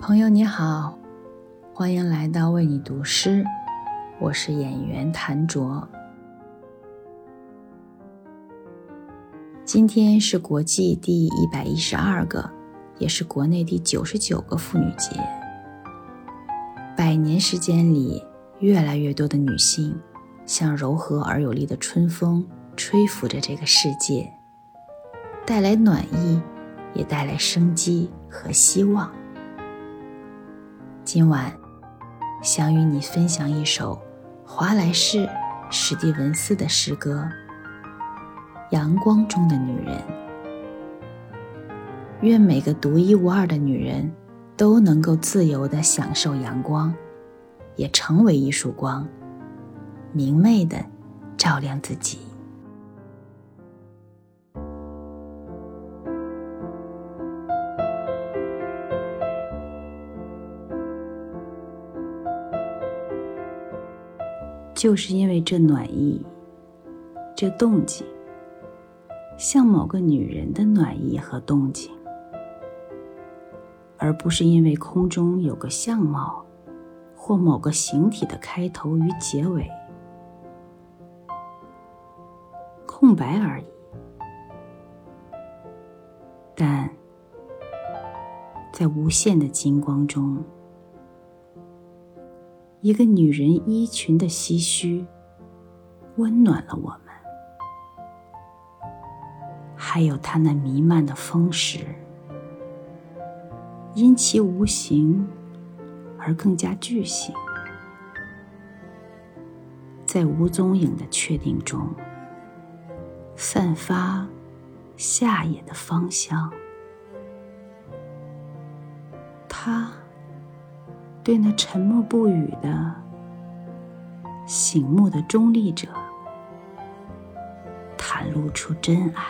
朋友你好，欢迎来到为你读诗，我是演员谭卓。今天是国际第一百一十二个，也是国内第九十九个妇女节。百年时间里，越来越多的女性像柔和而有力的春风，吹拂着这个世界，带来暖意，也带来生机和希望。今晚，想与你分享一首华莱士·史蒂文斯的诗歌《阳光中的女人》。愿每个独一无二的女人都能够自由地享受阳光，也成为一束光，明媚地照亮自己。就是因为这暖意，这动静，像某个女人的暖意和动静，而不是因为空中有个相貌，或某个形体的开头与结尾，空白而已。但在无限的金光中。一个女人衣裙的唏嘘，温暖了我们；还有她那弥漫的风势，因其无形而更加具形，在无踪影的确定中，散发夏野的芳香。她。对那沉默不语的醒目的中立者，袒露出真爱。